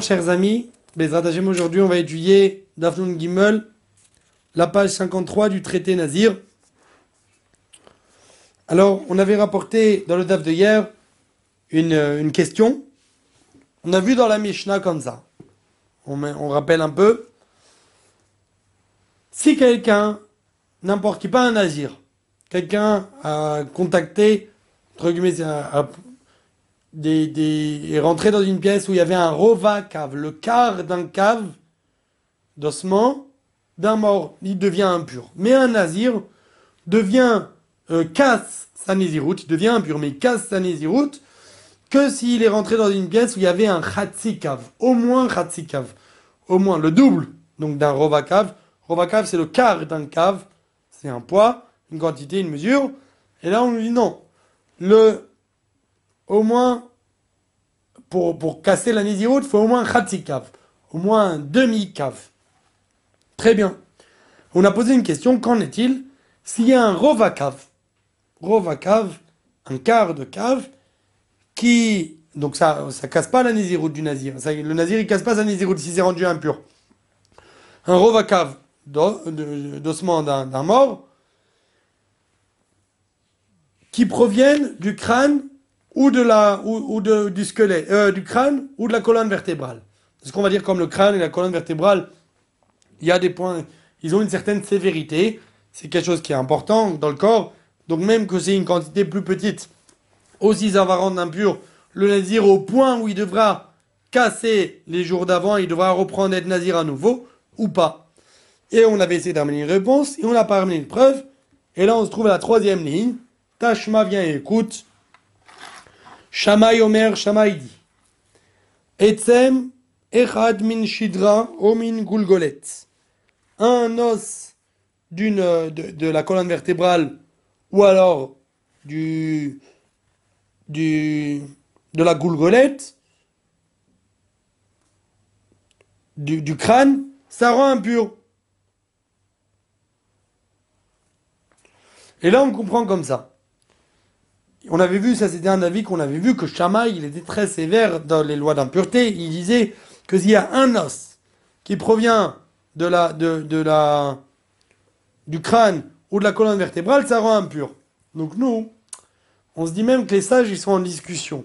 Chers amis, aujourd'hui on va étudier Dafnun Gimel, la page 53 du traité Nazir. Alors on avait rapporté dans le Daf de hier une, question. On a vu dans la Mishnah comme ça. On, rappelle un peu. Si quelqu'un, n'importe qui, pas un Nazir, quelqu'un a contacté, entre guillemets, des, des, est rentré dans une pièce où il y avait un rova cave, le quart d'un cave d'ossement d'un mort, il devient impur. Mais un nazir devient, euh, casse sa nésiroute, il devient impur, mais il casse sa nésiroute que s'il est rentré dans une pièce où il y avait un khatsi cave, au moins khatsi cave, au moins le double donc d'un rova cave. Rova cave, c'est le quart d'un cave, c'est un poids, une quantité, une mesure. Et là, on nous dit non. Le, au moins, pour, pour casser la nésiroute, il faut au moins un khatsi cave, au moins un demi-cave. Très bien. On a posé une question, qu'en est-il s'il y a un rova cave, rova cave, un quart de cave, qui, donc ça, ça casse pas la nésiroute du nazir. Le nazir, il casse pas sa nésiroute si c'est rendu impur. Un rova cave d'o- de- d'ossement d'un d'un mort, qui proviennent du crâne ou de la ou, ou de- du squelette, euh, du crâne ou de la colonne vertébrale. Parce qu'on va dire comme le crâne et la colonne vertébrale, il y a des points, ils ont une certaine sévérité. C'est quelque chose qui est important dans le corps. Donc même que c'est une quantité plus petite, aussi ça va rendre impur le nazir au point où il devra casser les jours d'avant, il devra reprendre d'être nazir à nouveau ou pas. Et on avait essayé d'amener une réponse et on n'a pas amené une preuve. Et là on se trouve à la troisième ligne. Tashma vient et écoute. Shamaï Omer, Shamaï dit. Etzem echad shidra o min gulgolet. Un os de, la colonne vertébrale ou alors du du de la goulgolette du, du crâne, ça rend impur. Et là on comprend comme ça. On avait vu, ça c'était un avis qu'on avait vu, que Shammai, il était très sévère dans les lois d'impureté. Il disait que s'il y a un os qui provient du crâne ou de la colonne vertébrale, ça rend impur. Donc nous, on se dit même que les sages, ils sont en discussion.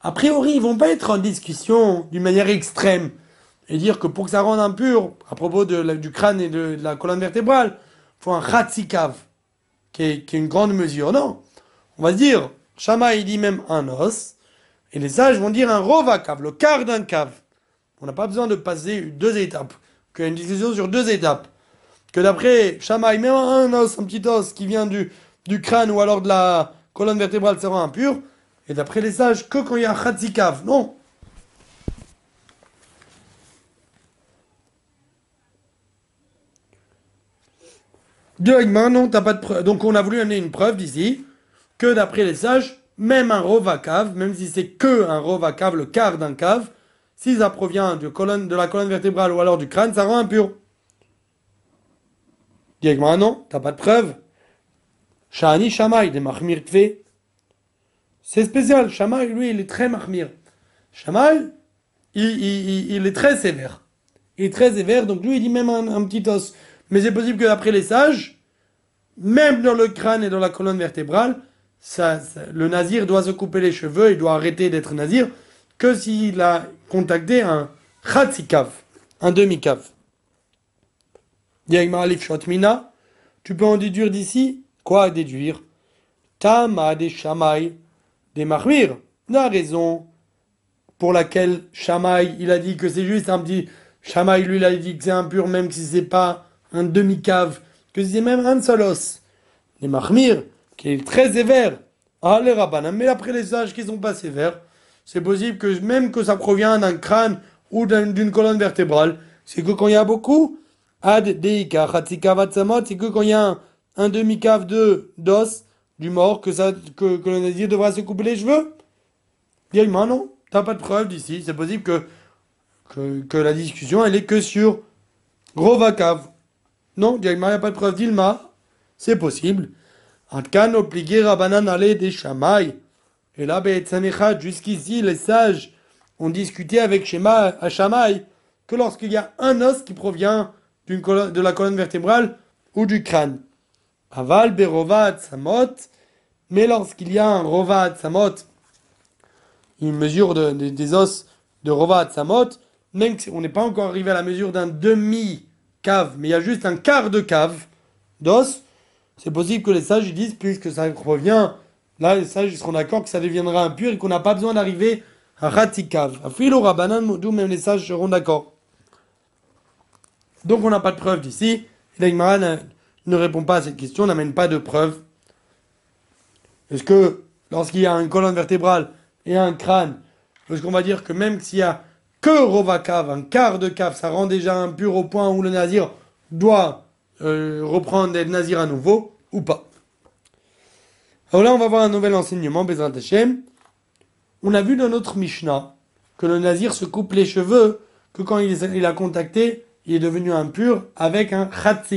A priori, ils vont pas être en discussion d'une manière extrême et dire que pour que ça rende impur, à propos du crâne et de, la colonne vertébrale, faut un khatsikav, qui est, qui est une grande mesure. Non. On va dire, Shama dit même un os, et les sages vont dire un rovakav, le quart d'un cave. On n'a pas besoin de passer deux étapes, qu'il y a une discussion sur deux étapes. Que d'après Shamaï, même un os, un petit os qui vient du, du crâne ou alors de la colonne vertébrale sera impur, et d'après les sages, que quand il y a un khatsikav. Non. Dieu non, t'as pas de preuve. Donc on a voulu amener une preuve d'ici que d'après les sages, même un rova cave, même si c'est que un rova cave, le quart d'un cave, si ça provient de, la colonne vertébrale ou alors du crâne, ça rend impur. Agma, non, t'as pas de preuve. Shani Shamaï, des Mahmir Kve. C'est spécial, Shamaï, lui, il est très Mahmir. Shamaï, il, il- il- il est très sévère. Il est très sévère, donc lui, il dit même un petit os. Mais c'est possible que d'après les sages, même dans le crâne et dans la colonne vertébrale, le nazir doit se couper les cheveux, il doit arrêter d'être nazir, que s'il a contacté un khatsikav, un demi-cave. Tu peux en déduire d'ici Quoi déduire? Tama des shamaï, des mahmir, la raison pour laquelle Shamaï, il a dit que c'est juste un petit... Shamaï, lui, il a dit que c'est impur même si c'est pas un demi-cave, que c'est même un seul os. Les Mahmir, qui est très sévère. Ah, les rabbanim, mais après les sages qui sont pas sévères, c'est possible que même que ça provient d'un crâne ou d'un- d'une colonne vertébrale, c'est que quand il y a beaucoup, ad deika c'est que quand il y a un, demi-cave de d'os du mort, que, ça, que, que le nazir devra se couper les cheveux. Directement, non, t'as pas de preuve d'ici, c'est possible que, que, la discussion, elle est que sur Rovakav. Non, directement, il n'y a pas de preuve d'Ilma. C'est possible. Et là, jusqu'ici, les sages on discutait avec Shema à Shamaï que lorsqu'il y a un os qui provient de la colonne vertébrale ou du crâne. Aval berovat samot, mais lorsqu'il y a un rovat samot, une mesure de, des os de rovat samot, même on n'est pas encore arrivé à la mesure d'un demi cave, mais il y a juste un quart de cave d'os, c'est possible que les sages disent, puisque ça provient, là les sages seront d'accord que ça deviendra impur et qu'on n'a pas besoin d'arriver à ratikav. Afilo rabanan, d'où même les sages seront d'accord. Donc on n'a pas de preuve d'ici. L'Aïmara ne répond pas à cette question, n'amène pas de preuve. Est-ce que lorsqu'il y a une colonne vertébrale et un crâne, est-ce qu'on va dire que même s'il y a que Rovakav, un quart de cave, ça rend déjà impur au point où le nazir doit euh, reprendre d'être nazir à nouveau? Ou pas Alors là, on va voir un nouvel enseignement, Bezrat Hashem. On a vu dans notre Mishnah que le nazir se coupe les cheveux que quand il, a contacté, il est devenu impur avec un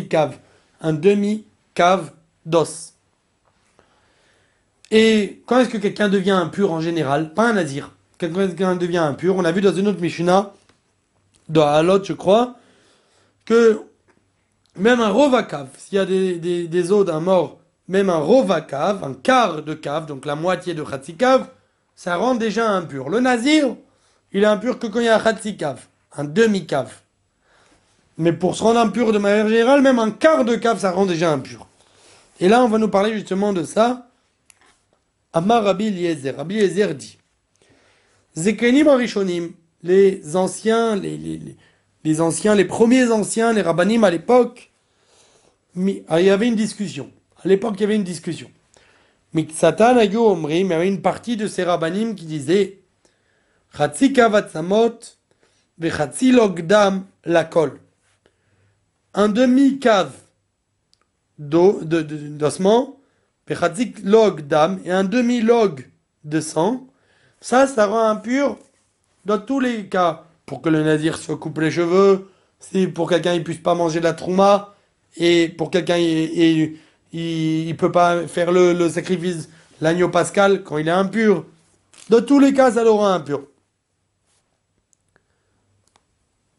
cave, un demi-cave d'os. Et quand est-ce que quelqu'un devient impur en général? Pas un nazir quelqu'un devient impur? On a vu dans une autre Mishnah, dans Halot, je crois, que même un rovakav, s'il y a des, des, os d'un mort, même un rovakav, un quart de cave, donc la moitié de khatsikav, ça rend déjà impur. Le nazir, il est impur que quand il y a un khatsikav, un demi-cave. Mais pour se rendre impur de manière générale, même un quart de cave, ça rend déjà impur. Et là, on va nous parler justement de ça. Amar Rabbi Eliezer. Rabbi Eliezer dit Zekenim Arishonim, les anciens, les, anciens, les premiers anciens, les rabbanim à l'époque, ah, il y avait une discussion. À l'époque, il y avait une discussion. Mais Satan il y avait une partie de ces rabbanim qui disaient Chatzi kavatsamot vechatzi logdam lakol. Un demi-cave d'ossement, vechatzi log et un demi-log de sang, ça, ça rend impur dans tous les cas. Pour que le nazir se coupe les cheveux, si pour quelqu'un il puisse pas manger de la trouma, et pour quelqu'un il, il, peut pas faire le, sacrifice, l'agneau pascal, quand il est impur. Dans tous les cas, ça le rend impur.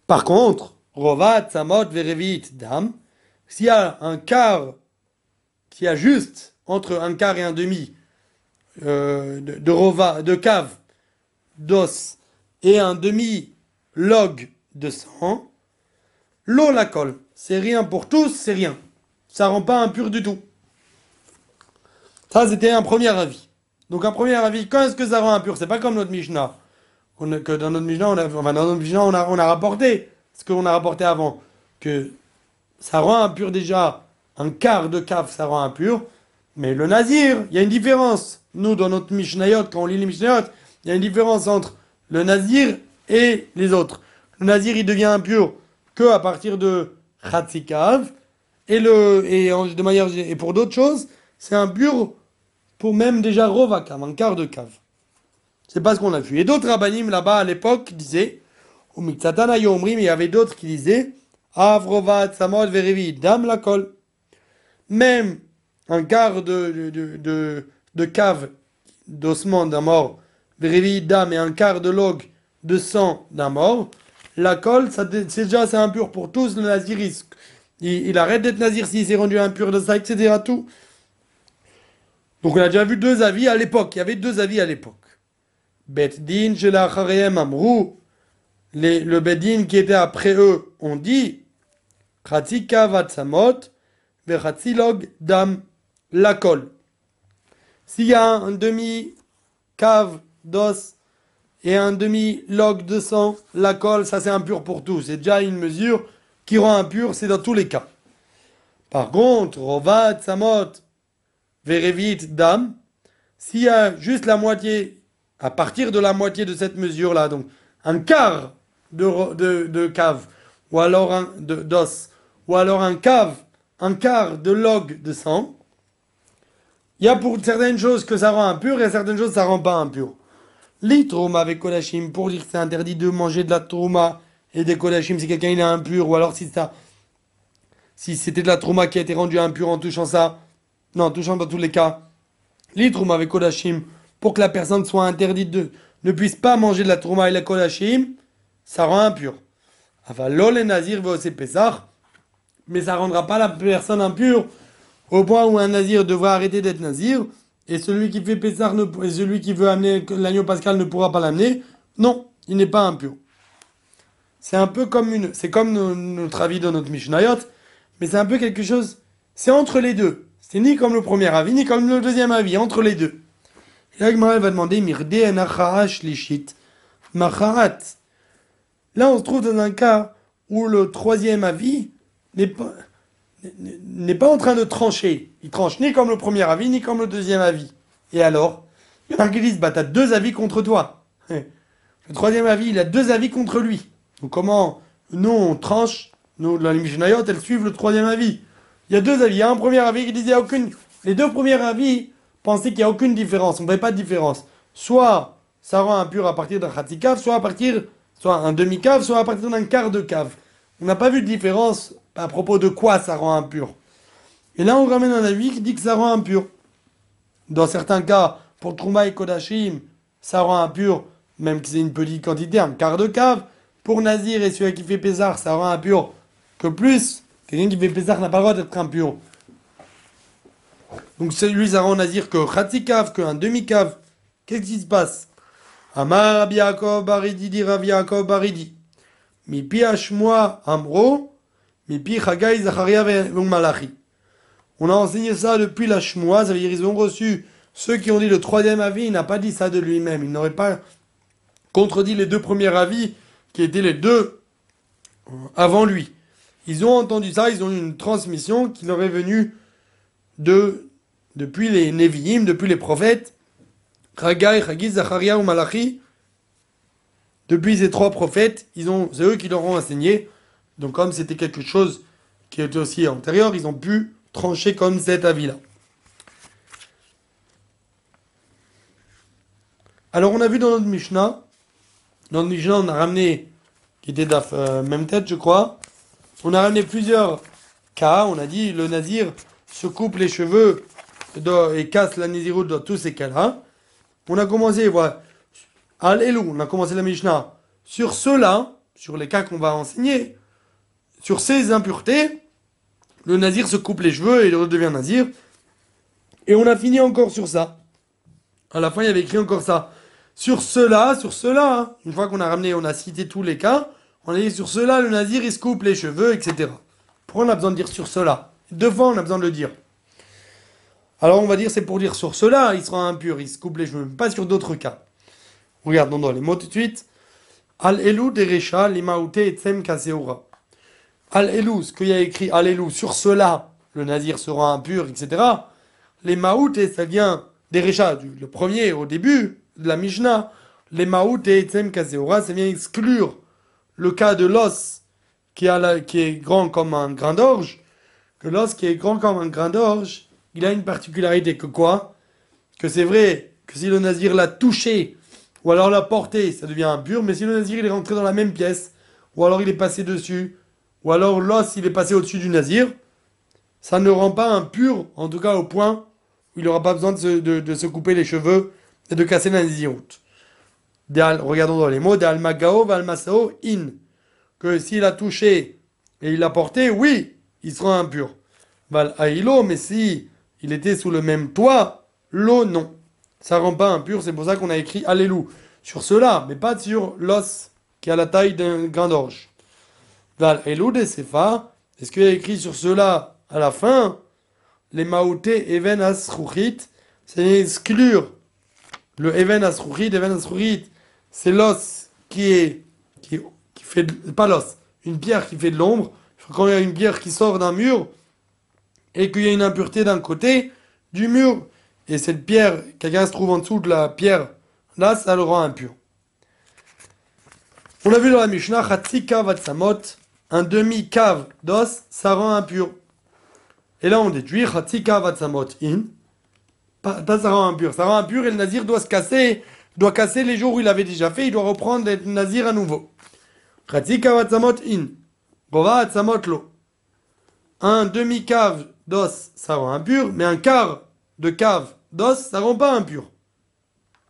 Par contre, Rovat, Samot, Verevit, Dam, s'il y a un quart, s'il y a juste entre un quart et un demi euh, de, rova, de cave, d'os et un demi-log de sang, l'eau la colle. C'est rien pour tous, c'est rien. Ça rend pas impur du tout. Ça, c'était un premier avis. Donc, un premier avis, quand est-ce que ça rend impur? C'est pas comme notre Mishnah. que dans notre Mishnah, on a, enfin, dans notre Mishnah, on a, on a rapporté ce qu'on a rapporté avant. Que ça rend impur déjà un quart de cave, ça rend impur. Mais le nazir, il y a une différence. Nous, dans notre Mishnayot, quand on lit les Mishnayot, il y a une différence entre le nazir et les autres. Le nazir, il devient impur que à partir de Khatsikav. Et, le, et, de manière, et pour d'autres choses, c'est impur pour même déjà Rovakav, un quart de cave. C'est pas ce qu'on a vu. Et d'autres rabbinim là-bas à l'époque disaient, ou mais il y avait d'autres qui disaient, Avrovat, Samod, Verevi, Dam la colle. Même un quart de, de, de, cave d'ossement d'un mort, d'âme et un quart de log de sang d'un mort, la colle, c'est déjà assez impur pour tous le nazirisme. Il, arrête d'être nazir s'il s'est rendu impur de ça, etc. Tout. Donc on a déjà vu deux avis à l'époque. Il y avait deux avis à l'époque. Amrou. Le bedin qui était après eux ont dit Khatika vatsamot, dam la colle. S'il y a un demi-cave d'os et un demi-log de sang, la colle, ça c'est impur pour tout. C'est déjà une mesure qui rend impur, c'est dans tous les cas. Par contre, Rovat, Samot, Verevit, Dam, s'il y a juste la moitié, à partir de la moitié de cette mesure-là, donc un quart de, de, de cave, ou alors un d'os, ou alors un cave, un quart de log de sang, il y a pour certaines choses que ça rend impur et certaines choses ça rend pas impur. Les trauma avec kodashim, pour dire que c'est interdit de manger de la trauma et des kodashim si quelqu'un est impur, ou alors si ça, si c'était de la trauma qui a été rendue impure en touchant ça, non, en touchant dans tous les cas, les trauma avec kodashim, pour que la personne soit interdite de, ne puisse pas manger de la trouma et la kodashim, ça rend impur. Enfin, l'ol et nazir va aussi pesar, mais ça rendra pas la personne impure au point où un nazir devra arrêter d'être nazir, et celui qui fait pesar, ne, et celui qui veut amener l'agneau pascal ne pourra pas l'amener. Non, il n'est pas impur. C'est un peu comme une, c'est comme no- notre avis dans notre Mishnayot, mais c'est un peu quelque chose, c'est entre les deux. C'est ni comme le premier avis, ni comme le deuxième avis, entre les deux. Et là, Gemara, elle va demander. Là, on se trouve dans un cas où le troisième avis n'est pas, n'est- pas en train de trancher. Il tranche ni comme le premier avis, ni comme le deuxième avis. Et alors Il y en a qui disent, bah, t'as deux avis contre toi. Le troisième avis, il a deux avis contre lui. Donc comment nous, on tranche, nous, la Mishnayot, elles suivent le troisième avis. Il y a deux avis. Il y a un premier avis qui disait aucune... Les deux premiers avis pensaient qu'il n'y a aucune différence. On ne fait pas de différence. Soit ça rend impur à partir d'un khatikaf, soit à partir, soit un demi-cave, soit à partir d'un quart de cave. On n'a pas vu de différence à propos de quoi ça rend impur. Et là, on ramène un avis qui dit que ça rend impur. Dans certains cas, pour Trouma et Kodashim, ça rend impur, même que c'est une petite quantité, un quart de cave. Pour Nazir et celui qui fait Pézar, ça rend impur que plus. Quelqu'un qui fait Pézar n'a pas le droit d'être impur. Donc celui, ça rend Nazir que Khatikaf, qu'un demi-cave. Qu'est-ce qui se passe? Amar Yaakov Baridi Yaakov Baridi. Mi pi Hashmoa Amro, mi pi Chagai Zacharia ve Malachi. On a enseigné ça depuis la Shmoa, ça veut dire ils ont reçu ceux qui ont dit le troisième avis, il n'a pas dit ça de lui-même. Il n'aurait pas contredit les deux premiers avis qui étaient les deux euh, avant lui. Ils ont entendu ça, ils ont eu une transmission qui leur est venue de, depuis les Nevi'im, depuis les prophètes, Chagai, Chagiz, Zacharia ou Malachi. Depuis ces trois prophètes, c'est eux qui leur ont enseigné. Donc comme c'était quelque chose qui était aussi antérieur, ils ont pu trancher comme cet avis-là. Alors on a vu dans notre Mishnah, dans notre Mishnah on a ramené, qui était d'af, euh, même tête je crois, on a ramené plusieurs cas, on a dit le nazir se coupe les cheveux et casse la naziroute dans tous ces cas-là. On a commencé, voilà, elou, on a commencé la Mishnah sur ceux-là, sur les cas qu'on va enseigner, sur ces impuretés, le nazir se coupe les cheveux et il redevient nazir. Et on a fini encore sur ça. À la fin, il y avait écrit encore ça. Sur cela, sur cela, hein. une fois qu'on a ramené, on a cité tous les cas, on a dit sur cela, le nazir, il se coupe les cheveux, etc. Pourquoi on a besoin de dire sur cela? Deux fois, on a besoin de le dire. Alors on va dire, c'est pour dire sur cela, il sera impur, il se coupe les cheveux, pas sur d'autres cas. Regardons dans les mots tout de suite. Al elu derecha limaute etzem kaseura. Al elu, ce qu'il y a écrit Al elu, sur cela, le nazir sera impur, etc. Les maoutés, ça vient des Réchas, du- le premier au début de la Mishnah. Les maoutés, etzem kaseura, ça vient exclure le cas de l'os qui, qui est grand comme un grain d'orge. Que l'os qui est grand comme un grain d'orge, il a une particularité que quoi? Que c'est vrai que si le nazir l'a touché ou alors l'a porté, ça devient impur, mais si le nazir il est rentré dans la même pièce, ou alors il est passé dessus, ou alors l'os il est passé au-dessus du nazir, ça ne rend pas impur, en tout cas au point où il n'aura pas besoin de se, couper les cheveux et de casser la naziroute. Regardons dans les mots, d'Almagao, Valmasao, in. Que s'il a touché et il l'a porté, oui, il sera impur. Val Aïlo, mais si il était sous le même toit, l'eau, non. Ça rend pas impur, c'est pour ça qu'on a écrit Allélu. Sur cela, mais pas sur l'os qui a la taille d'un grain d'orge. Val Aïlo de Sefa, est-ce qu'il y a écrit sur cela à la fin Les maouté even asruchit, c'est exclure le even asruchit, even asruchit, c'est l'os qui est, qui, fait, pas l'os, une pierre qui fait de l'ombre. Quand il y a une pierre qui sort d'un mur et qu'il y a une impureté d'un côté du mur, et cette pierre, quelqu'un se trouve en dessous de la pierre, là, ça le rend impur. On a vu dans la Mishnah, Chatzika Vatsamot, un demi-cave d'os, ça rend impur. Et là, on déduit in, pas, ça rend impur. Ça rend impur et le nazir doit se casser, doit casser les jours où il avait déjà fait, il doit reprendre d'être nazir à nouveau. In, lo. Un demi-cave d'os, ça rend impur, mais un quart de cave d'os, ça rend pas impur.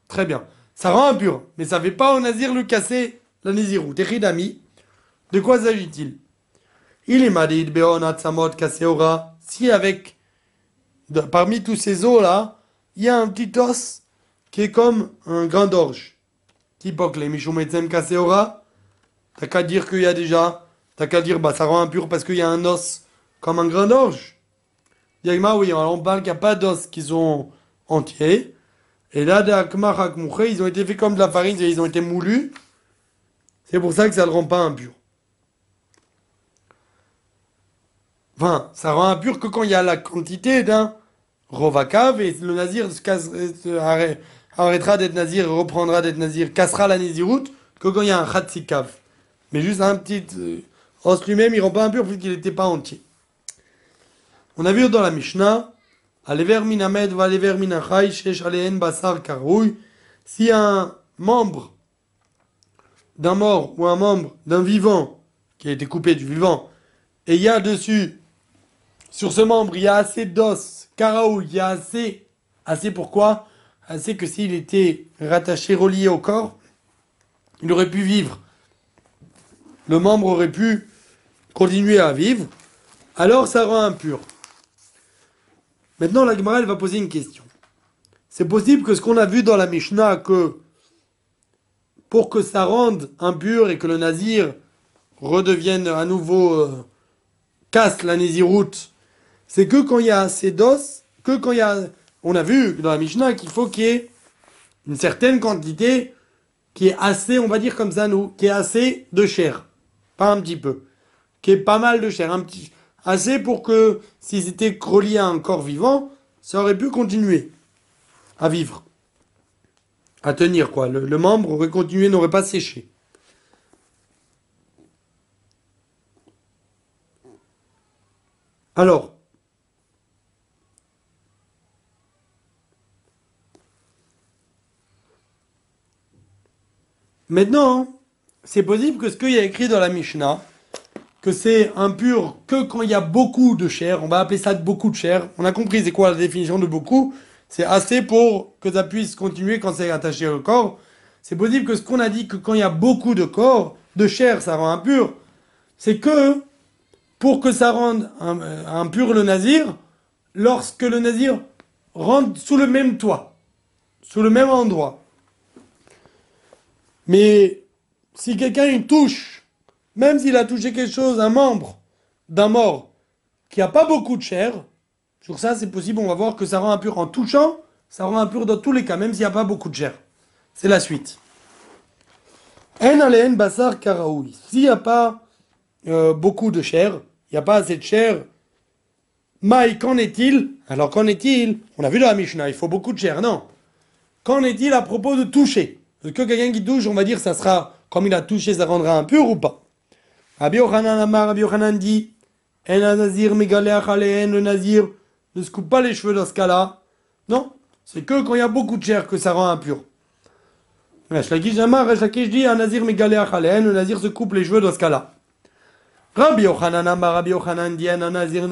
Très bien. Ça rend impur, mais ça fait pas au nazir le casser la nazirou. Techidami, de quoi s'agit-il? Il est madid beonat samot kaseora. Si avec, parmi tous ces os-là, il y a un petit os qui est comme un grain d'orge. Tipok les michoumetzem kaseora. T'as qu'à dire qu'il y a déjà, t'as qu'à dire, bah ça rend impur parce qu'il y a un os comme un grain d'orge. Yagma, oui, on parle qu'il n'y a pas d'os qui sont entiers. Et là, ils ont été faits comme de la farine, ils ont été moulus. C'est pour ça que ça ne le rend pas impur. Enfin, ça rend impur que quand il y a la quantité d'un rovakav et le nazir arrêtera d'être nazir, reprendra d'être nazir, cassera la naziroute que quand il y a un khatsikav. Mais juste un petit euh, os lui-même, il rend pas impur puisqu'il n'était pas entier. On a vu dans la Mishnah, si un membre d'un mort ou un membre d'un vivant qui a été coupé du vivant, et il y a dessus, sur ce membre, il y a assez d'os, karaou, il y a assez, assez pourquoi? Assez que s'il était rattaché, relié au corps, il aurait pu vivre. Le membre aurait pu continuer à vivre, alors ça rend impur. Maintenant, la Gemara, va poser une question. C'est possible que ce qu'on a vu dans la Mishnah, que pour que ça rende impur et que le nazir redevienne à nouveau, euh, casse la naziroute, c'est que quand il y a assez d'os, que quand il y a... On a vu dans la Mishnah qu'il faut qu'il y ait une certaine quantité qui est assez, on va dire comme ça nous, qui est assez de chair. Pas un petit peu. Qui est pas mal de chair. Un petit, assez pour que, s'ils étaient reliés à un corps vivant, ça aurait pu continuer à vivre, à tenir, quoi. Le, membre aurait continué, n'aurait pas séché. Alors, maintenant, c'est possible que ce qu'il y a écrit dans la Mishnah, que c'est impur que quand il y a beaucoup de chair. On va appeler ça beaucoup de chair. On a compris c'est quoi la définition de beaucoup. C'est assez pour que ça puisse continuer quand c'est attaché au corps. C'est possible que ce qu'on a dit que quand il y a beaucoup de corps, de chair, ça rend impur. C'est que pour que ça rende euh, impur le nazir, lorsque le nazir rentre sous le même toit, sous le même endroit. Mais si quelqu'un touche même s'il a touché quelque chose, un membre d'un mort qui n'a pas beaucoup de chair, sur ça c'est possible, on va voir que ça rend impur en touchant, ça rend impur dans tous les cas, même s'il n'y a pas beaucoup de chair. C'est la suite. En basar karaoui. S'il n'y a pas euh, beaucoup de chair, il n'y a pas assez de chair, Maï, qu'en est-il? Alors qu'en est-il? On a vu dans la Mishnah, il faut beaucoup de chair, non? Qu'en est-il à propos de toucher? Que quelqu'un qui touche, on va dire, ça sera, comme il a touché, ça rendra impur ou pas? Rabbi Yochanan Amar, Rabbi Yochanan dit En nazir le nazir ne se coupe pas les cheveux dans ce cas-là. Non, c'est que quand il y a beaucoup de chair que ça rend impur. Resh Amar, Resh dit Un nazir le nazir se coupe les cheveux dans ce cas-là. Rabbi Yochanan Amar, Rabbi Yochanan dit En nazir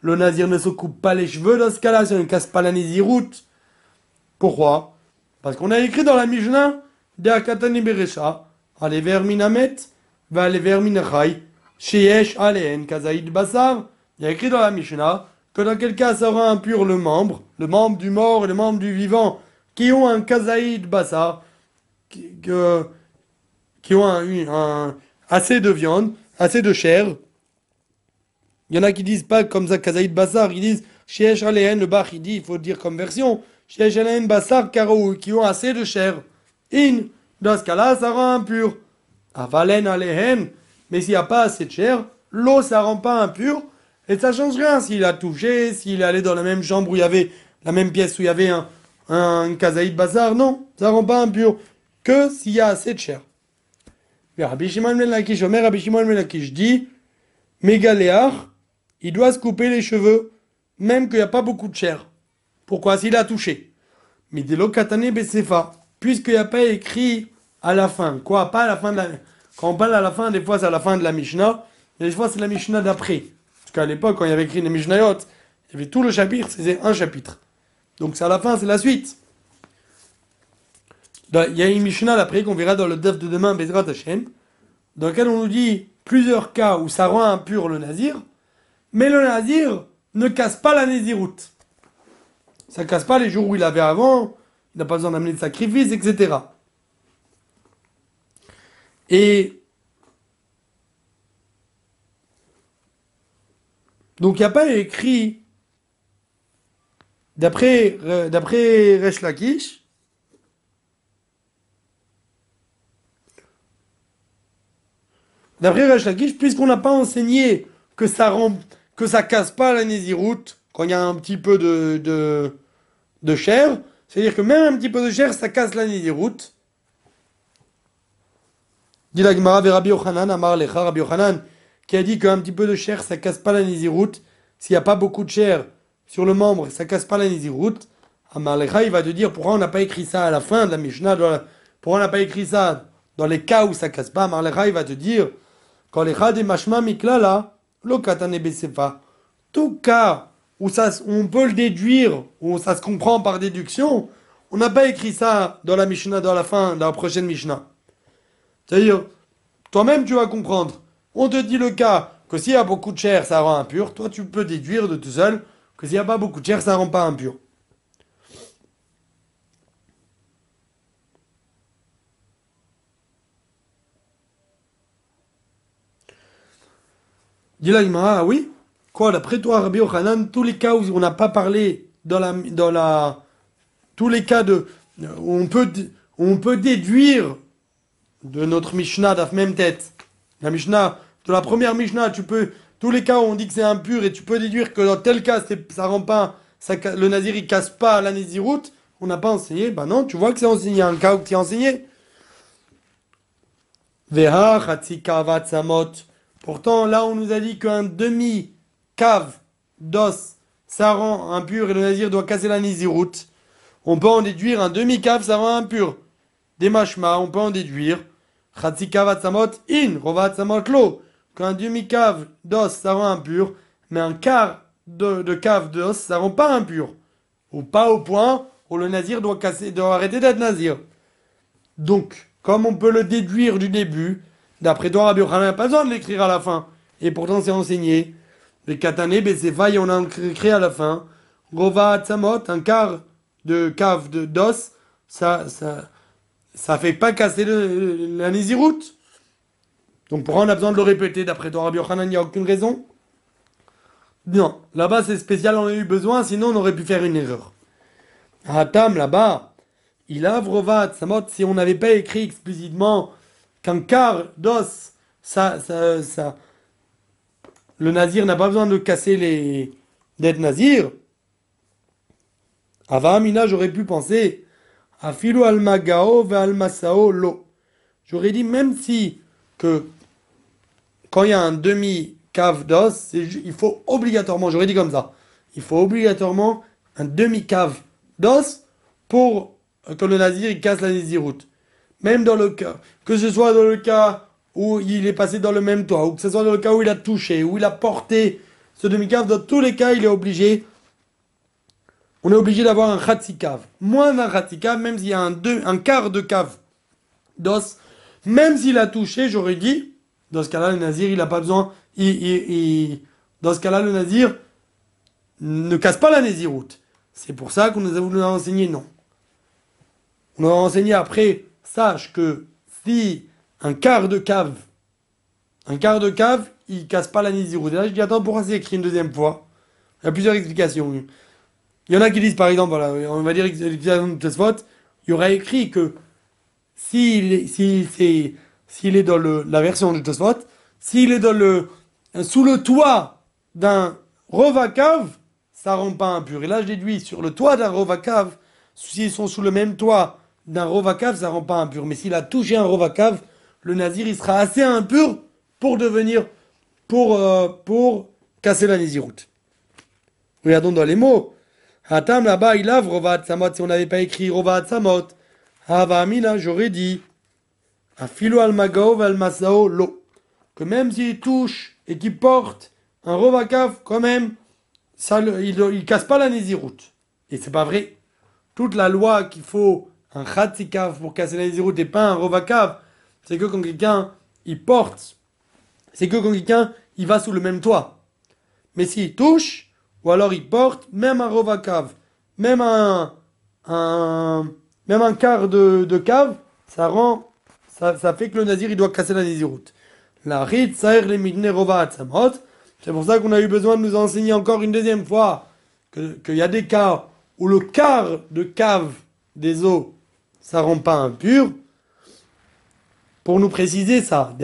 le nazir ne se coupe pas les cheveux dans ce cas-là, ça ne casse pas la naziroute. Pourquoi? Parce qu'on a écrit dans la Mishnah, De Akatani Beresha, allez vers Minamet, va les sheyesh aleen kazaïd basar. Il y a écrit dans la Mishnah que dans quel cas rend impur le membre, le membre du mort et le membre du vivant, qui ont un kazaïd basar, qui, qui ont un, assez de viande, assez de chair. Il y en a qui disent pas comme ça kazaïd basar, ils disent sheyesh aleen, le bach il dit, il faut dire comme version, basar karo, qui ont assez de chair. In, dans ce cas-là, ça rend impur. Avalen alehem, mais s'il n'y a pas assez de chair, l'eau ça rend pas impur et ça change rien s'il a touché, s'il est allé dans la même chambre où il y avait la même pièce où il y avait un, un kazaïd bazar, non, ça rend pas impur que s'il y a assez de chair. Rabbi Shimon ben Lakish, Omer Rabbi Shimon ben Lakish dit, Mégaléar, il doit se couper les cheveux, même qu'il n'y a pas beaucoup de chair. Pourquoi S'il a touché. Mais de katane besefa, puisqu'il n'y a pas écrit à la fin. Quoi Pas à la fin de la... Quand on parle à la fin, des fois c'est à la fin de la Mishnah, des fois c'est la Mishnah d'après. Parce qu'à l'époque, quand il y avait écrit les Mishnayot, il y avait tout le chapitre, c'était un chapitre. Donc c'est à la fin, c'est la suite. Il y a une Mishnah après qu'on verra dans le DEF de demain, Bezrat Hashem, dans lequel on nous dit plusieurs cas où ça rend impur le nazir, mais le nazir ne casse pas la naziroute. Ça casse pas les jours où il avait avant, il n'a pas besoin d'amener de sacrifice, etc. Et donc il n'y a pas écrit, d'après d'après Resh Lakish, d'après Resh Lakish, puisqu'on n'a pas enseigné que ça rend, que ça casse pas la nésiroute quand il y a un petit peu de, de, de chair, c'est-à-dire que même un petit peu de chair, ça casse la nésiroute. Dit la Gemara Rabbi Yochanan, Amar Lecha, Rabbi Yochanan, qui a dit qu'un petit peu de chair, ça casse pas la nésiroute. S'il n'y a pas beaucoup de chair sur le membre, ça casse pas la nésiroute. Amar Lecha, il va te dire pourquoi on n'a pas écrit ça à la fin de la Mishnah, pourquoi on n'a pas écrit ça dans les cas où ça casse pas? Amar Lecha, il va te dire, quand les des mashma miklala, lo katane besefa. Tout cas où, ça, on peut le déduire, où ça se comprend par déduction, on n'a pas écrit ça dans la Mishnah, dans la fin, dans la prochaine Mishnah. C'est-à-dire, toi-même, tu vas comprendre. On te dit le cas que s'il y a beaucoup de chair, ça rend impur. Toi, tu peux déduire de tout seul que s'il n'y a pas beaucoup de chair, ça rend pas impur. Là, ah oui? Quoi, d'après toi, Rabbi Yochanan, tous les cas où on n'a pas parlé dans la, dans la, tous les cas de, on peut, on peut déduire de notre Mishnah d'af même tête. La Mishnah, de la première Mishnah, tu peux, tous les cas où on dit que c'est impur et tu peux déduire que dans tel cas, ça rend pas, ça, le nazir il casse pas la naziroute, on n'a pas enseigné, bah non, tu vois que c'est enseigné, un cas où tu as enseigné. Veha. Pourtant, là, on nous a dit qu'un demi-cave d'os, ça rend impur et le nazir doit casser la naziroute. On peut en déduire un demi-cave, ça rend impur. Des machmas, on peut en déduire in, lo. Qu'un demi-cave d'os, ça rend impur, mais un quart de, cave d'os, ça rend pas impur. Ou pas au point où le nazir doit, casser, doit arrêter d'être nazir. Donc, comme on peut le déduire du début, d'après toi, Rabbi Yochanan n'a pas besoin de l'écrire à la fin. Et pourtant, c'est enseigné. Les katane, failles, on a écrit à la fin. Rova Tzamot, un quart de cave d'os, ça, ça, ça fait pas casser la Néziroute. Donc pourquoi on a besoin de le répéter d'après toi, Rabbi il n'y a aucune raison Non, là-bas c'est spécial, on a eu besoin, sinon on aurait pu faire une erreur. Hatam, là-bas, il a vrovat, samot, si on n'avait pas écrit explicitement qu'un quart d'os, ça, ça, ça, le nazir n'a pas besoin de casser les, d'être nazir. Amina, j'aurais pu penser Afilu al magao ve al masao lo. J'aurais dit même si que quand il y a un demi cave d'os, il faut obligatoirement, j'aurais dit comme ça, il faut obligatoirement un demi cave d'os pour que le nazir casse la naziroute. Même dans le cas, que ce soit dans le cas où il est passé dans le même toit, ou que ce soit dans le cas où il a touché, où il a porté ce demi-cave, dans tous les cas, il est obligé on est obligé d'avoir un cave. Moins d'un cave, même s'il y a un, deux, un quart de cave d'os, même s'il a touché, j'aurais dit, dans ce cas-là, le nazir, il n'a pas besoin, il, dans ce cas-là, le nazir ne casse pas la naziroute. C'est pour ça qu'on nous a voulu enseigner non. On a enseigné après, sache que si un quart de cave, un quart de cave, il casse pas la naziroute. Et là, je dis, attends, pourquoi c'est écrit une deuxième fois? Il y a plusieurs explications. Il y en a qui disent, par exemple, voilà, on va dire l'utilisation de Tosfot, il y aurait écrit que s'il est, est dans le, la version de Tosfot, s'il est dans le, sous le toit d'un Rovakav, ça rend pas impur. Et là, je déduis sur le toit d'un Rovakav, s'ils sont sous le même toit d'un Rovakav, ça rend pas impur. Mais s'il a touché un Rovakav, le Nazir, il sera assez impur pour devenir, pour, euh, pour casser la Néziroute. Regardons dans les mots. Hatam là-bas, il a Rovat Samot. Si on n'avait pas écrit Rovat Samot, Hava Amina, j'aurais dit Afilo al Magov al Masao lo. Que même s'il touche et qu'il porte un Rovakav, quand même, ça, il, il casse pas la Néziroute. Et c'est pas vrai. Toute la loi qu'il faut un Khatsikav pour casser la Naziroute et pas un Rovakav, c'est que quand quelqu'un il porte, c'est que quand quelqu'un il va sous le même toit. Mais s'il touche, ou alors il porte, même un Rovakav, même un, un, même un quart de, de cave, ça rend, ça, ça fait que le Nazir il doit casser la Naziroute. La Rit Sair les Midne Samot, c'est pour ça qu'on a eu besoin de nous enseigner encore une deuxième fois qu'il y a des cas où le quart de cave des eaux, ça rend pas impur. Pour nous préciser ça,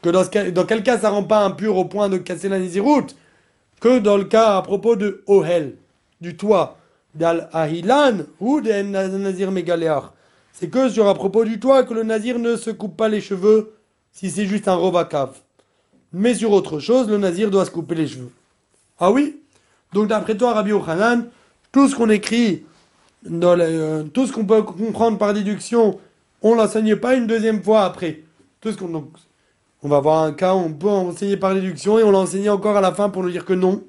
que dans, quel cas ça rend pas impur au point de casser la Naziroute, que dans le cas à propos de Ohel, du toit, d'Al Ahilan ou des Nazir Mégaléar. C'est que sur à propos du toit que le Nazir ne se coupe pas les cheveux si c'est juste un cave. Mais sur autre chose, le nazir doit se couper les cheveux. Ah oui? Donc d'après toi, Rabbi Ochanan, tout ce qu'on écrit, dans euh, tout ce qu'on peut comprendre par déduction, on l'enseigne pas une deuxième fois après. Tout ce qu'on, on va voir un cas où on peut enseigner par déduction et on l'enseigne encore à la fin pour nous dire que non.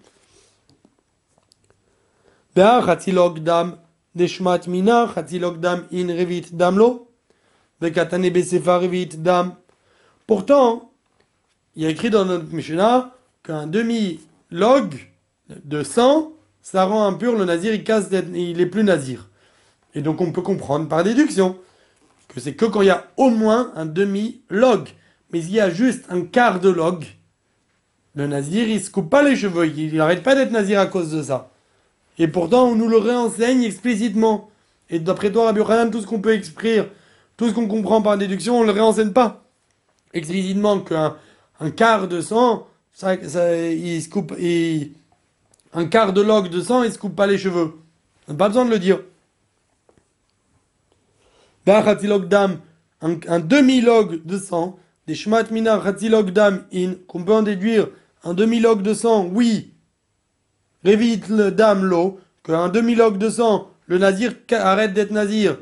Pourtant, il y a écrit dans notre Mishnah qu'un demi-log de sang, ça rend impur le nazir, il, casse il est plus nazir. Et donc on peut comprendre par déduction que c'est que quand il y a au moins un demi-log. Mais il y a juste un quart de log, le nazir, il se coupe pas les cheveux, il n'arrête pas d'être nazir à cause de ça. Et pourtant, on nous le réenseigne explicitement. Et d'après toi, Rabbi tout ce qu'on peut exprimer, tout ce qu'on comprend par déduction, on le réenseigne pas explicitement qu'un un quart de sang, ça, il se coupe, un quart de log de sang, il se coupe pas les cheveux. On n'a pas besoin de le dire. Dam, un, un demi-log de sang, des shmat mina log dam in, qu'on peut en déduire un demi-log de sang, oui, révite le dam l'eau, qu'un demi-log de sang, le nazir arrête d'être nazir.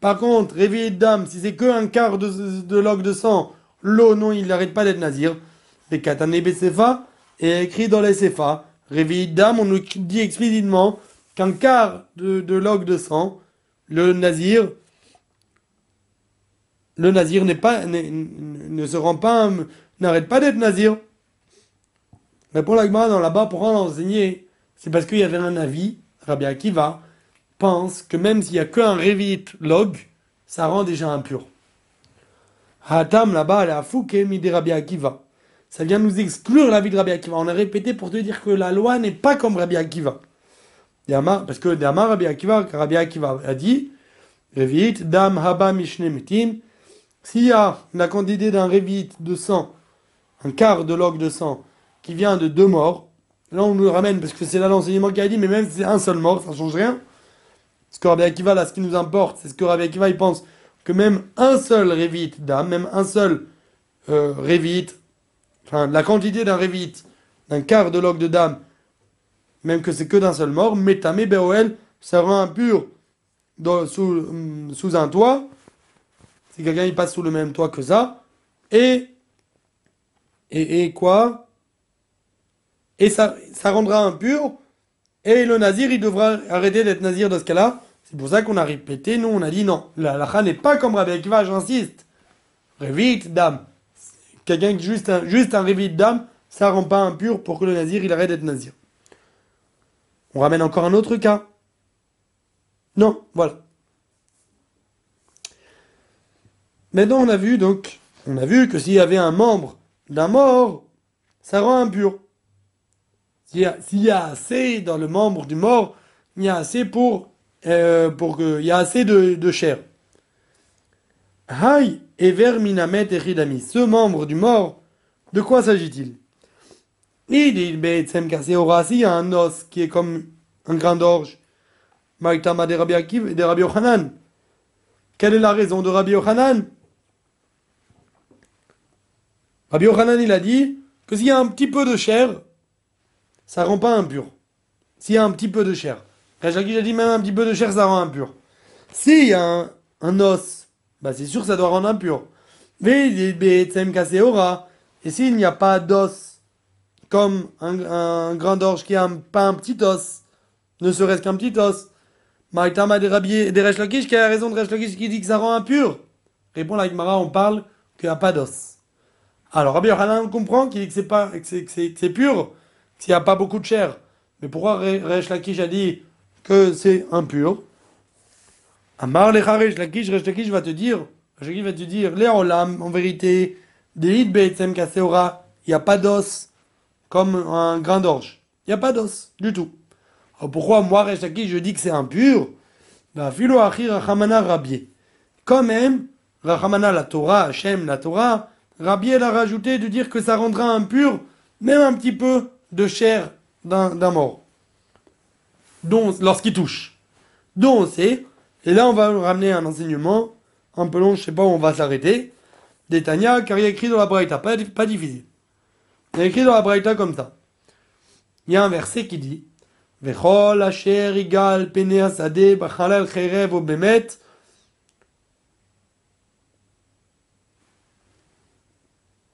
Par contre, révite dam, si c'est que un quart de, log de sang, L'eau, non, il n'arrête pas d'être nazir. Les écrit dans les sefa. Réveil d'âme, on nous dit explicitement qu'un quart de log de sang, le nazir, le nazir n'est pas, ne se rend pas, n'arrête pas d'être nazir. Pour l'agma, dans là-bas, pour en enseigner, c'est parce qu'il y avait un avis, Rabbi Akiva pense que même s'il n'y a qu'un révit log, ça rend déjà impur. Hatam là-bas, la fouke de Rabbi Akiva. Ça vient nous exclure la vie de Rabbi Akiva. On a répété pour te dire que la loi n'est pas comme Rabbi Akiva. Parce que Dama Rabbi Akiva, a dit Dam Haba Mishne S'il y a la quantité d'un Revit de sang, un quart de log de sang, qui vient de deux morts, là on nous le ramène parce que c'est là l'enseignement qui a dit, mais même si c'est un seul mort, ça ne change rien. Ce que Rabbi Akiva, là, ce qui nous importe, c'est ce que Rabbi Akiva, il pense que même un seul révit d'âme, même un seul euh, révit, enfin la quantité d'un révit, d'un quart de log de dame, même que c'est que d'un seul mort, métamé BOL, ça rend impur hum, sous un toit, quelqu'un il passe sous le même toit que ça, et, et, et quoi? Et ça, ça rendra impur, et le nazir il devra arrêter d'être nazir dans ce cas-là, c'est pour ça qu'on a répété, nous on a dit non. La halakha n'est pas comme Rabbi Akiva, j'insiste. Révit dame. Quelqu'un qui juste un, juste un révit d'âme, ça rend pas impur pour que le nazir il arrête d'être nazir. On ramène encore un autre cas. Non, voilà. Maintenant on a vu donc, que s'il y avait un membre d'un mort, ça rend impur. S'il y, a assez dans le membre du mort, il y a assez pour euh, pour qu'il y a assez de, chair. Hay Minamet ce membre du mort, de quoi s'agit-il? Il dit, c'est il y a un os qui est comme un grain d'orge. Maïtama de Rabbi Akiv et de Rabbi Yochanan. Quelle est la raison de Rabbi Yochanan? Rabbi Yochanan, il a dit que s'il y a un petit peu de chair, ça rend pas impur. S'il y a un petit peu de chair. Rachaki a dit même un petit peu de chair, ça rend impur. S'il y a un, os, bah c'est sûr que ça doit rendre impur. Et s'il n'y a pas d'os, comme un, grain d'orge qui a pas un petit os, ne serait-ce qu'un petit os, Maïtama de Rabbi de Resh Lakish, qui a raison de Resh Lakish qui dit que ça rend impur? Répond la Gemara, on parle qu'il n'y a pas d'os. Alors Rabbi Yochanan comprend qu'il que c'est pas que c'est, pur, s'il n'y a pas beaucoup de chair. Mais pourquoi Re- Resh Lakish a dit que c'est impur? Amar lecha Resh Lakish, Resh Lakish va te dire, Resh va te dire, Léolam, en vérité, Deit Be'etzem Kaseora, il n'y a pas d'os comme un grain d'orge. Il n'y a pas d'os du tout. Alors pourquoi moi, Resh Lakish, je dis que c'est impur? Bah, Philo Achi Rachamana Rabbi. Quand même, Rachamana la Torah, Hachem la Torah, Rabbi elle a rajouté de dire que ça rendra impur même un petit peu de chair d'un mort. Lorsqu'il touche. Donc on sait, et là on va ramener un enseignement un peu long, je sais pas où on va s'arrêter, d'Etania, car il y a écrit dans la Braïta, pas, pas difficile. Il y a écrit dans la Braïta comme ça. Il y a un verset qui dit Vechol asher igal cherev o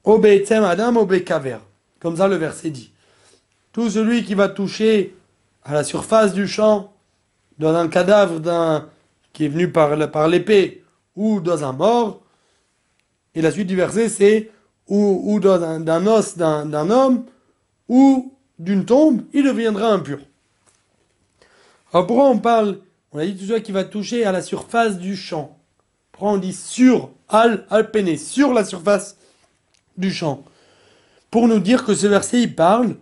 bemet o be'etzem adam o be'kaver. Comme ça le verset dit. Tout celui qui va toucher à la surface du champ dans un cadavre d'un qui est venu par, par l'épée ou dans un mort, et la suite du verset c'est ou, ou d'un os d'un, homme ou d'une tombe, il deviendra impur. Alors pourquoi on parle, on a dit tout ça qui va toucher à la surface du champ. Pourquoi on dit sur, al, al péné, sur la surface du champ Pour nous dire que ce verset il parle,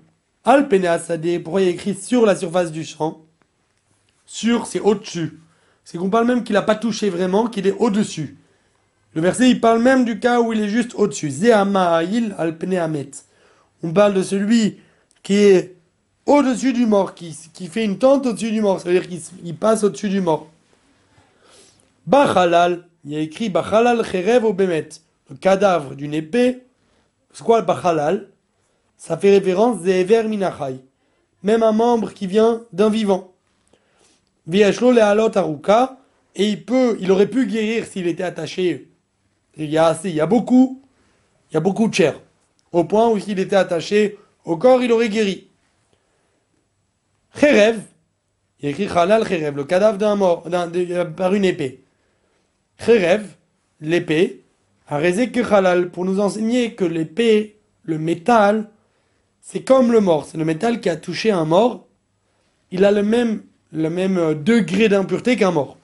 al péné asadé, pourquoi il est écrit sur la surface du champ Sur, c'est au-dessus. C'est qu'on parle même qu'il n'a pas touché vraiment, qu'il est au-dessus. Le verset, il parle même du cas où il est juste au-dessus. Zehama'il al. On parle de celui qui est au-dessus du mort, qui, qui fait une tente au-dessus du mort. Ça veut dire qu'il passe au-dessus du mort. Bachalal, il y a écrit Bachalal cherev au bemet. Le cadavre d'une épée. C'est quoi le Bachalal Ça fait référence Zever minachai. Même un membre qui vient d'un vivant. Viashlo le halot aruka. Et il peut, il aurait pu guérir s'il était attaché. Il y a assez, il y a beaucoup, il y a beaucoup de chair. Au point où s'il était attaché au corps, il aurait guéri. Cherev, il écrit Halal Cherev, le cadavre d'un mort, par une épée. Cherev, l'épée, a raisé que Halal pour nous enseigner que l'épée, le métal, c'est comme le mort. C'est le métal qui a touché un mort. Il a le même, le même euh, degré d'impureté qu'un mort.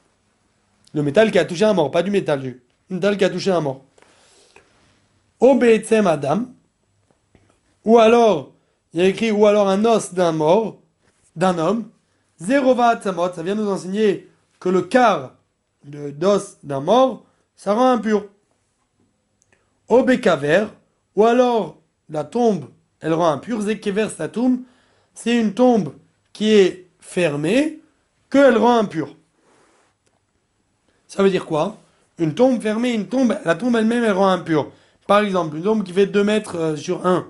Le métal qui a touché un mort, pas du métal du. Métal qui a touché un mort. Obetsem Adam. Ou alors, il y a écrit, ou alors un os d'un mort, d'un homme. Zerova Atzamot, ça vient nous enseigner que le quart d'os d'un mort, ça rend impur. Obekaver, ou alors la tombe, elle rend impure. Zekever Satum, c'est une tombe qui est fermée, qu'elle rend impure. Ça veut dire quoi? Une tombe fermée, une tombe, la tombe elle-même, elle rend impure. Par exemple, une tombe qui fait 2 mètres euh, sur 1,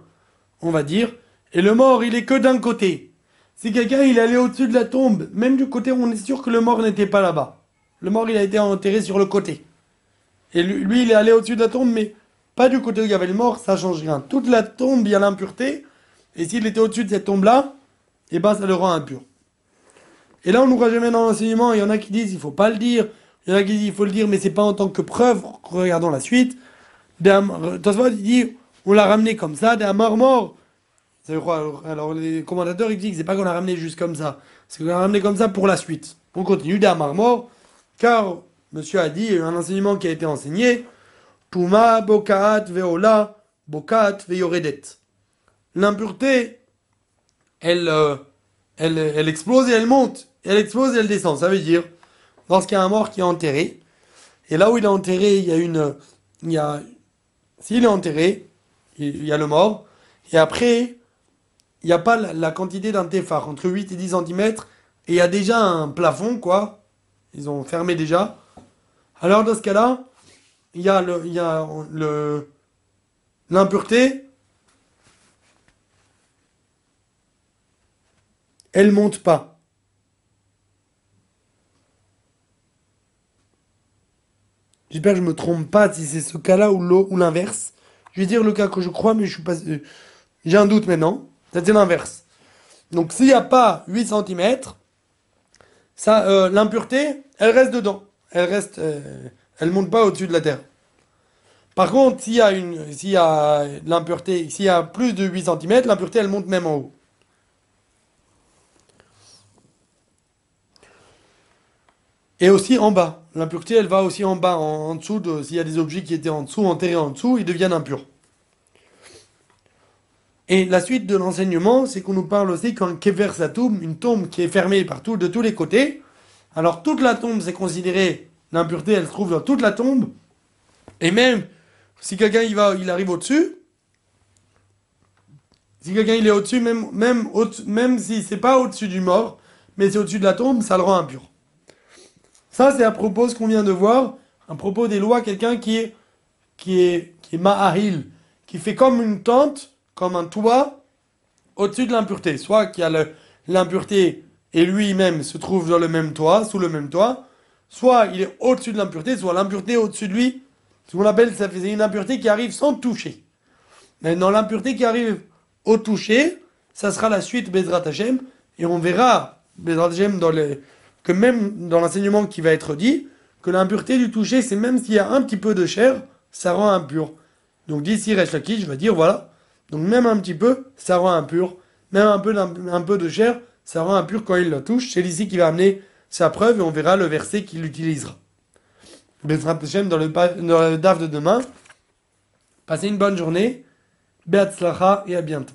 on va dire, et le mort, il est que d'un côté. Si quelqu'un, il allé au-dessus de la tombe, même du côté on est sûr que le mort n'était pas là-bas. Le mort, il a été enterré sur le côté. Et lui, lui, il est allé au-dessus de la tombe, mais pas du côté où il y avait le mort, ça change rien. Toute la tombe, il y a l'impureté, et s'il était au-dessus de cette tombe-là, eh ben, ça le rend impur. Et là, on nous ramène dans l'enseignement, il y en a qui disent, il faut pas le dire, il y en a qui disent, il faut le dire, mais c'est pas en tant que preuve. Regardons la suite. Tosfot, il dit, on l'a ramené comme ça, veut dire quoi Alors, les commentateurs, ils disent que c'est pas qu'on l'a ramené juste comme ça. C'est qu'on l'a ramené comme ça pour la suite. On continue des morts, car monsieur a dit, il y a un enseignement qui a été enseigné, Puma, Bokaat, Veola, Bokaat, Veyoredet. L'impureté, elle, euh, elle, explose et elle monte. Elle explose et elle descend. Ça veut dire, lorsqu'il y a un mort qui est enterré, et là où il est enterré, il y a une. Il y a, s'il est enterré, il y a le mort, et après, il n'y a pas la, la quantité d'un téphare, entre 8 et 10 cm, et il y a déjà un plafond, quoi. Ils ont fermé déjà. Alors, dans ce cas-là, il y a le, l'impureté, elle monte pas. J'espère que je me trompe pas si c'est ce cas-là ou ou l'inverse. Je vais dire le cas que je crois, mais J'ai un doute maintenant. C'est l'inverse. Donc s'il n'y a pas 8 cm, ça, euh, l'impureté, elle reste dedans. Elle reste, euh, elle monte pas au-dessus de la terre. Par contre, s'il y a une, s'il y a l'impureté, s'il y a plus de 8 cm, l'impureté, elle monte même en haut. Et aussi en bas. L'impureté, elle va aussi en bas, en, dessous de, s'il y a des objets qui étaient en dessous, enterrés en dessous, ils deviennent impurs. Et la suite de l'enseignement, c'est qu'on nous parle aussi qu'un kever une tombe qui est fermée partout, de tous les côtés. Alors toute la tombe, c'est considéré, l'impureté, elle se trouve dans toute la tombe. Et même, si quelqu'un il va, il arrive au-dessus, si quelqu'un il est au-dessus, même, même, au même si c'est pas au-dessus du mort, mais c'est au-dessus de la tombe, ça le rend impur. Ça, c'est à propos ce qu'on vient de voir, à propos des lois, quelqu'un qui est, qui est, qui est qui fait comme une tente, comme un toit au-dessus de l'impureté. Soit qu'il y a l'impureté et lui-même se trouve dans le même toit, sous le même toit, soit il est au-dessus de l'impureté, soit l'impureté au-dessus de lui. Ce qu'on appelle, ça faisait une impureté qui arrive sans toucher. Maintenant, l'impureté qui arrive au toucher, ça sera la suite Bezrat Hashem, et on verra Bezrat dans que même dans l'enseignement qui va être dit, que l'impureté du toucher, c'est même s'il y a un petit peu de chair, ça rend impur. Donc d'ici Resh je vais dire, voilà, donc même un petit peu, ça rend impur. Même un peu, un peu de chair, ça rend impur quand il la touche. C'est ici qui va amener sa preuve et on verra le verset qu'il utilisera. Bezrat dans le, dans le DAF de demain. Passez une bonne journée. Beatzlacha et à bientôt.